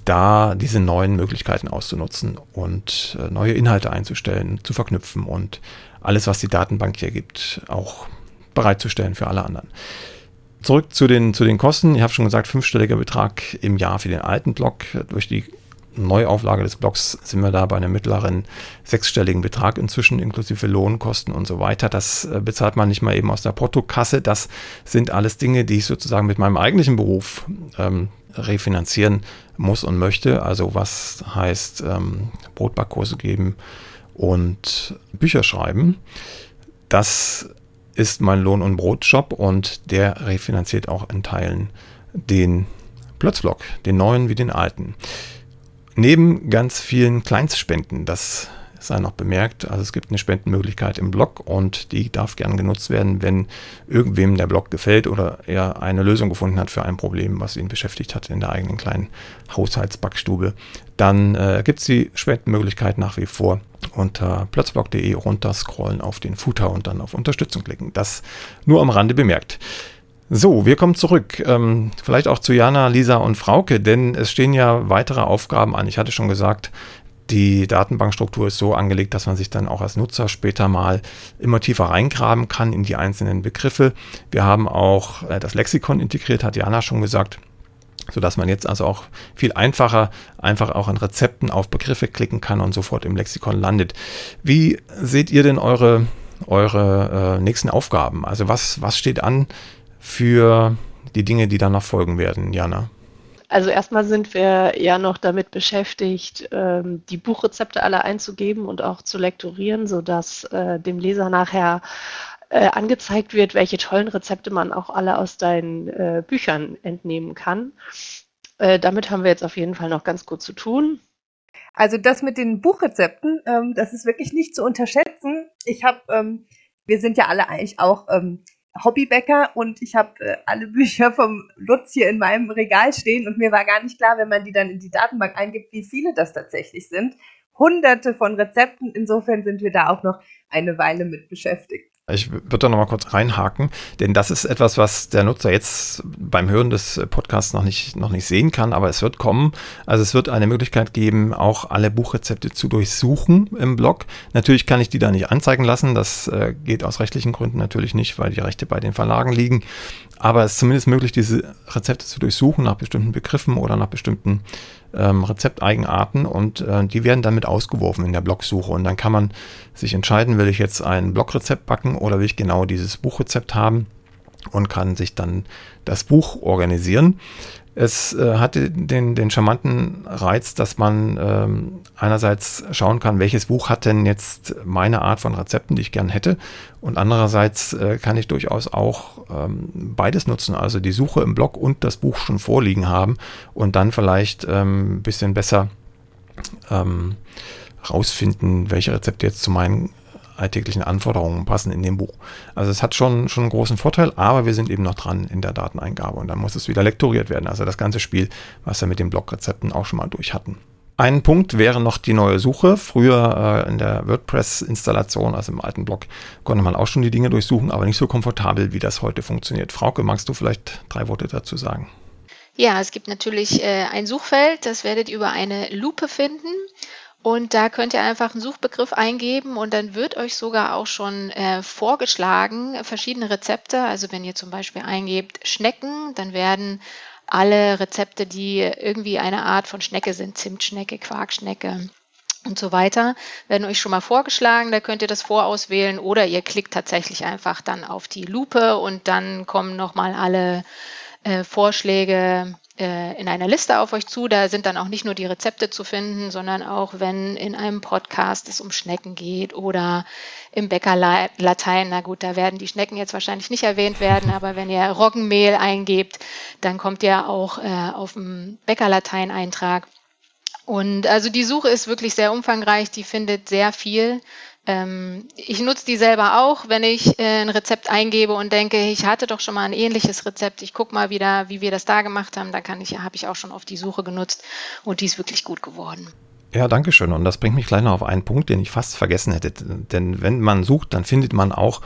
da diese neuen Möglichkeiten auszunutzen und äh, neue Inhalte einzustellen, zu verknüpfen und alles, was die Datenbank hier gibt, auch bereitzustellen für alle anderen. Zurück zu den, zu den Kosten. Ich habe schon gesagt, fünfstelliger Betrag im Jahr für den alten Block. Durch die Neuauflage des Blocks sind wir da bei einem mittleren sechsstelligen Betrag inzwischen, inklusive Lohnkosten und so weiter. Das äh, bezahlt man nicht mal eben aus der Portokasse. Das sind alles Dinge, die ich sozusagen mit meinem eigentlichen Beruf ähm, refinanzieren muss und möchte. Also was heißt ähm, Brotbackkurse geben und Bücher schreiben. Das ist mein Lohn- und Brotjob und der refinanziert auch in Teilen den Plötzblock, den neuen wie den alten. Neben ganz vielen Kleinstspenden, das sei noch bemerkt, also es gibt eine Spendenmöglichkeit im Blog und die darf gern genutzt werden, wenn irgendwem der Blog gefällt oder er eine Lösung gefunden hat für ein Problem, was ihn beschäftigt hat in der eigenen kleinen Haushaltsbackstube. Dann äh, gibt es die Spendenmöglichkeit nach wie vor unter plötzblog.de runterscrollen auf den Footer und dann auf Unterstützung klicken. Das nur am Rande bemerkt. So, wir kommen zurück. Ähm, vielleicht auch zu Jana, Lisa und Frauke, denn es stehen ja weitere Aufgaben an. Ich hatte schon gesagt, die Datenbankstruktur ist so angelegt, dass man sich dann auch als Nutzer später mal immer tiefer reingraben kann in die einzelnen Begriffe. Wir haben auch äh, das Lexikon integriert, hat Jana schon gesagt sodass man jetzt also auch viel einfacher einfach auch in Rezepten auf Begriffe klicken kann und sofort im Lexikon landet. Wie seht ihr denn eure, eure äh, nächsten Aufgaben? Also was, was steht an für die Dinge, die danach folgen werden, Jana? Also erstmal sind wir ja noch damit beschäftigt, ähm, die Buchrezepte alle einzugeben und auch zu lektorieren, sodass äh, dem Leser nachher äh, angezeigt wird, welche tollen Rezepte man auch alle aus deinen äh, Büchern entnehmen kann. damit haben wir jetzt auf jeden Fall noch ganz gut zu tun. Also das mit den Buchrezepten, ähm, das ist wirklich nicht zu unterschätzen. Ich habe, ähm, wir sind ja alle eigentlich auch ähm, Hobbybäcker und ich habe äh, alle Bücher vom Lutz hier in meinem Regal stehen und mir war gar nicht klar, wenn man die dann in die Datenbank eingibt, wie viele das tatsächlich sind. Hunderte von Rezepten, insofern sind wir da auch noch eine Weile mit beschäftigt. Ich würde da noch mal kurz reinhaken, denn das ist etwas, was der Nutzer jetzt beim Hören des Podcasts noch nicht, noch nicht sehen kann, aber es wird kommen. Also es wird eine Möglichkeit geben, auch alle Buchrezepte zu durchsuchen im Blog. Natürlich kann ich die da nicht anzeigen lassen. Das äh, geht aus rechtlichen Gründen natürlich nicht, weil die Rechte bei den Verlagen liegen. Aber es ist zumindest möglich, diese Rezepte zu durchsuchen nach bestimmten Begriffen oder nach bestimmten ähm, Rezepteigenarten und äh, die werden dann mit ausgeworfen in der Blogsuche und dann kann man sich entscheiden, will ich jetzt ein Blogrezept backen oder will ich genau dieses Buchrezept haben und kann sich dann das Buch organisieren. Es äh, hatte den, den charmanten Reiz, dass man ähm, einerseits schauen kann, welches Buch hat denn jetzt meine Art von Rezepten, die ich gern hätte. Und andererseits äh, kann ich durchaus auch ähm, beides nutzen, also die Suche im Blog und das Buch schon vorliegen haben und dann vielleicht ähm, ein bisschen besser ähm, rausfinden, welche Rezepte jetzt zu meinen alltäglichen Anforderungen passen in dem Buch. Also es hat schon, schon einen großen Vorteil, aber wir sind eben noch dran in der Dateneingabe und dann muss es wieder lektoriert werden. Also das ganze Spiel, was wir mit den Blogrezepten auch schon mal durch hatten. Ein Punkt wäre noch die neue Suche. Früher äh, in der WordPress-Installation, also im alten Blog, konnte man auch schon die Dinge durchsuchen, aber nicht so komfortabel, wie das heute funktioniert. Frauke, magst du vielleicht drei Worte dazu sagen? Ja, es gibt natürlich äh, ein Suchfeld, das werdet ihr über eine Lupe finden. Und da könnt ihr einfach einen Suchbegriff eingeben und dann wird euch sogar auch schon äh, vorgeschlagen verschiedene Rezepte. Also wenn ihr zum Beispiel eingebt Schnecken, dann werden alle Rezepte, die irgendwie eine Art von Schnecke sind, Zimtschnecke, Quarkschnecke und so weiter, werden euch schon mal vorgeschlagen. Da könnt ihr das vorauswählen oder ihr klickt tatsächlich einfach dann auf die Lupe und dann kommen nochmal alle äh, Vorschläge in einer Liste auf euch zu. Da sind dann auch nicht nur die Rezepte zu finden, sondern auch wenn in einem Podcast es um Schnecken geht oder im Bäckerlatein, na gut, da werden die Schnecken jetzt wahrscheinlich nicht erwähnt werden, aber wenn ihr Roggenmehl eingebt, dann kommt ihr auch äh, auf dem Bäckerlatein-Eintrag. Und also die Suche ist wirklich sehr umfangreich, die findet sehr viel. Ähm, ich nutze die selber auch, wenn ich äh, ein Rezept eingebe und denke, ich hatte doch schon mal ein ähnliches Rezept. Ich gucke mal wieder, wie wir das da gemacht haben. Da kann ich, habe ich auch schon auf die Suche genutzt und die ist wirklich gut geworden. Ja, danke schön. Und das bringt mich gleich noch auf einen Punkt, den ich fast vergessen hätte. Denn wenn man sucht, dann findet man auch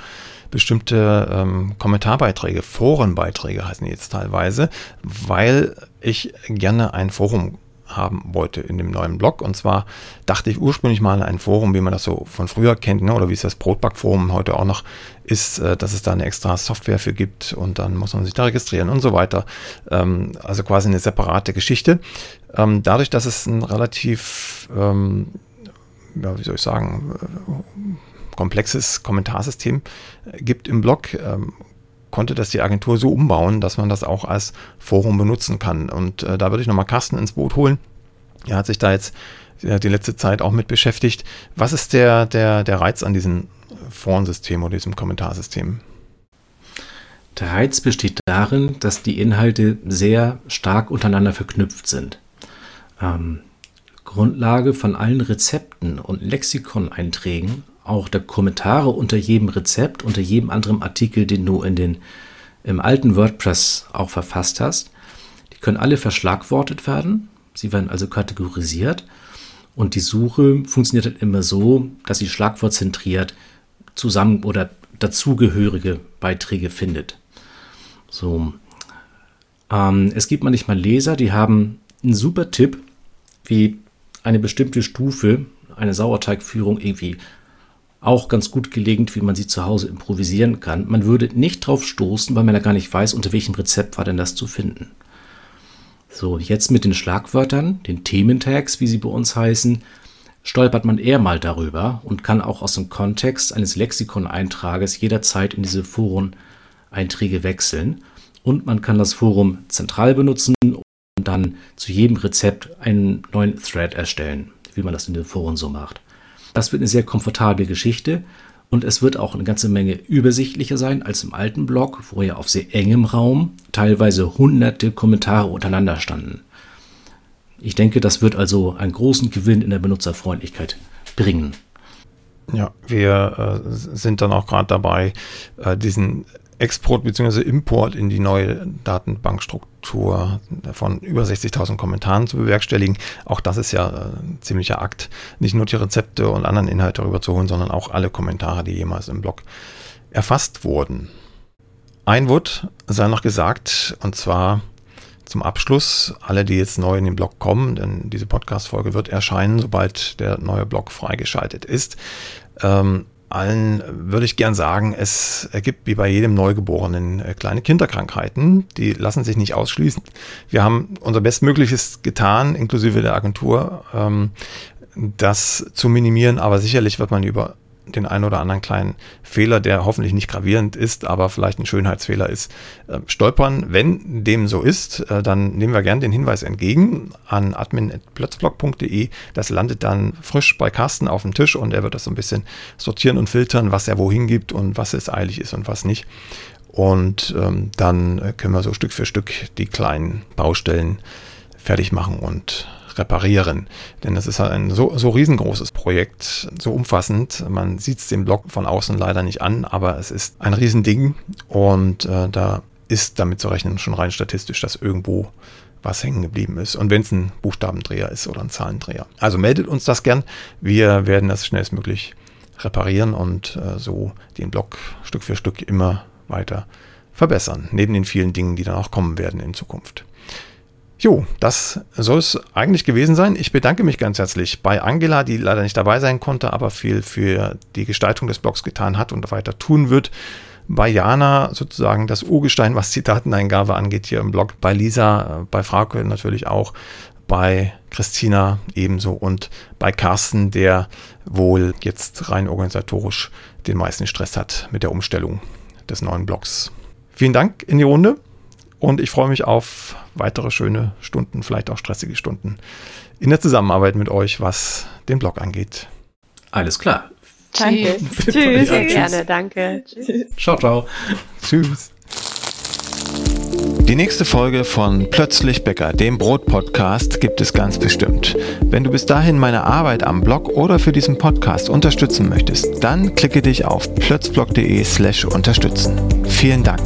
bestimmte ähm, Kommentarbeiträge, Forenbeiträge heißen die jetzt teilweise, weil ich gerne ein Forum haben wollte in dem neuen Blog. Und zwar dachte ich ursprünglich mal ein Forum, wie man das so von früher kennt, ne, oder wie es das Brotbackforum heute auch noch ist, äh, dass es da eine extra Software für gibt und dann muss man sich da registrieren und so weiter. Ähm, also quasi eine separate Geschichte. Ähm, dadurch, dass es ein relativ, ähm, ja, wie soll ich sagen, äh, komplexes Kommentarsystem gibt im Blog, ähm, konnte das die Agentur so umbauen, dass man das auch als Forum benutzen kann. Und äh, da würde ich nochmal Carsten ins Boot holen. Er hat sich da jetzt äh, die letzte Zeit auch mit beschäftigt. Was ist der, der, der Reiz an diesem Forensystem oder diesem Kommentarsystem? Der Reiz besteht darin, dass die Inhalte sehr stark untereinander verknüpft sind. Ähm, Grundlage von allen Rezepten und Lexikoneinträgen auch der Kommentare unter jedem Rezept, unter jedem anderen Artikel, den du in den, im alten WordPress auch verfasst hast. Die können alle verschlagwortet werden. Sie werden also kategorisiert. Und die Suche funktioniert dann immer so, dass sie schlagwortzentriert zusammen oder dazugehörige Beiträge findet. So. Ähm, es gibt manchmal Leser, die haben einen super Tipp, wie eine bestimmte Stufe, eine Sauerteigführung irgendwie auch ganz gut gelingt, wie man sie zu Hause improvisieren kann. Man würde nicht drauf stoßen, weil man ja gar nicht weiß, unter welchem Rezept war denn das zu finden. So, jetzt mit den Schlagwörtern, den Thementags, wie sie bei uns heißen, stolpert man eher mal darüber und kann auch aus dem Kontext eines Lexikon-Eintrages jederzeit in diese Foren-Einträge wechseln. Und man kann das Forum zentral benutzen und dann zu jedem Rezept einen neuen Thread erstellen, wie man das in den Foren so macht. Das wird eine sehr komfortable Geschichte und es wird auch eine ganze Menge übersichtlicher sein als im alten Blog, wo ja auf sehr engem Raum teilweise hunderte Kommentare untereinander standen. Ich denke, das wird also einen großen Gewinn in der Benutzerfreundlichkeit bringen. Ja, wir äh, sind dann auch gerade dabei, äh, diesen Export bzw. Import in die neue Datenbankstruktur von über 60.000 Kommentaren zu bewerkstelligen. Auch das ist ja ein ziemlicher Akt, nicht nur die Rezepte und anderen Inhalte darüber zu holen, sondern auch alle Kommentare, die jemals im Blog erfasst wurden. Ein Wort sei noch gesagt, und zwar zum Abschluss, alle, die jetzt neu in den Blog kommen, denn diese Podcast-Folge wird erscheinen, sobald der neue Blog freigeschaltet ist. Ähm, allen würde ich gern sagen, es gibt wie bei jedem Neugeborenen äh, kleine Kinderkrankheiten, die lassen sich nicht ausschließen. Wir haben unser Bestmögliches getan, inklusive der Agentur, ähm, das zu minimieren, aber sicherlich wird man über den einen oder anderen kleinen Fehler, der hoffentlich nicht gravierend ist, aber vielleicht ein Schönheitsfehler ist, äh, stolpern. Wenn dem so ist, äh, dann nehmen wir gern den Hinweis entgegen an admin.plötzblog.de. Das landet dann frisch bei Carsten auf dem Tisch und er wird das so ein bisschen sortieren und filtern, was er wohin gibt und was es eilig ist und was nicht. Und ähm, dann können wir so Stück für Stück die kleinen Baustellen fertig machen und reparieren. Denn das ist halt ein so, so riesengroßes Projekt, so umfassend. Man sieht es dem Blog von außen leider nicht an, aber es ist ein Riesending und äh, da ist damit zu rechnen, schon rein statistisch, dass irgendwo was hängen geblieben ist. Und wenn es ein Buchstabendreher ist oder ein Zahlendreher. Also meldet uns das gern. Wir werden das schnellstmöglich reparieren und äh, so den Blog Stück für Stück immer weiter verbessern. Neben den vielen Dingen, die dann auch kommen werden in Zukunft. Jo, das soll es eigentlich gewesen sein. Ich bedanke mich ganz herzlich bei Angela, die leider nicht dabei sein konnte, aber viel für die Gestaltung des Blogs getan hat und weiter tun wird. Bei Jana sozusagen das Urgestein, was die Dateneingabe angeht, hier im Blog. Bei Lisa, äh, bei Frauke natürlich auch. Bei Christina ebenso und bei Carsten, der wohl jetzt rein organisatorisch den meisten Stress hat mit der Umstellung des neuen Blogs. Vielen Dank in die Runde. Und ich freue mich auf weitere schöne Stunden, vielleicht auch stressige Stunden in der Zusammenarbeit mit euch, was den Blog angeht. Alles klar. Danke. Tschüss. Tschüss. Sehr gerne, danke. Tschüss. Ciao, ciao. Tschüss. Die nächste Folge von Plötzlich Bäcker, dem Brot-Podcast, gibt es ganz bestimmt. Wenn du bis dahin meine Arbeit am Blog oder für diesen Podcast unterstützen möchtest, dann klicke dich auf plötzblog.de slash unterstützen. Vielen Dank.